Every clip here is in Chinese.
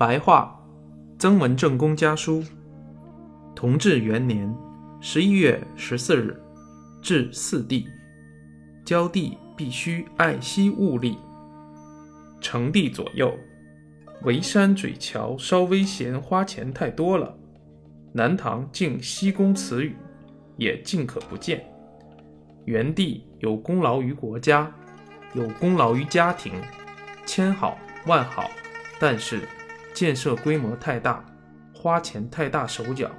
白话，曾文正公家书，同治元年十一月十四日，至四弟，交地必须爱惜物力。城地左右，围山嘴桥稍微嫌花钱太多了。南唐敬西宫词语，也尽可不见。元帝有功劳于国家，有功劳于家庭，千好万好，但是。建设规模太大，花钱太大手脚，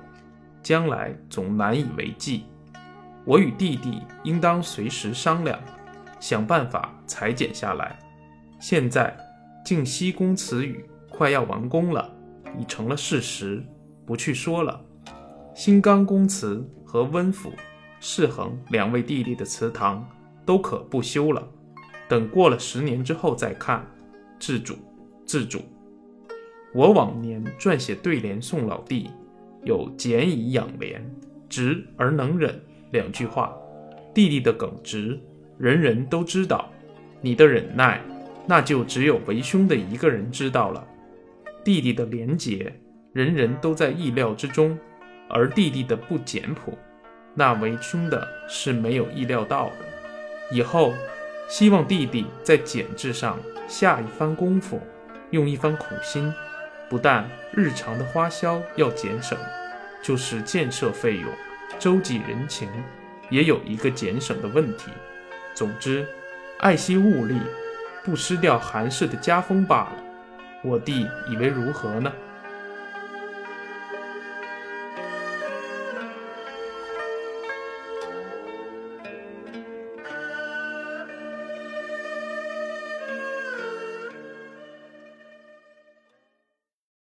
将来总难以为继。我与弟弟应当随时商量，想办法裁减下来。现在晋西宫词语快要完工了，已成了事实，不去说了。新刚公祠和温府、世恒两位弟弟的祠堂都可不修了，等过了十年之后再看。自主，自主。我往年撰写对联送老弟，有“俭以养廉，直而能忍”两句话。弟弟的耿直，人人都知道；你的忍耐，那就只有为兄的一个人知道了。弟弟的廉洁，人人都在意料之中；而弟弟的不简朴，那为兄的是没有意料到的。以后，希望弟弟在简制上下一番功夫，用一番苦心。不但日常的花销要节省，就是建设费用、周济人情，也有一个节省的问题。总之，爱惜物力，不失掉韩氏的家风罢了。我弟以为如何呢？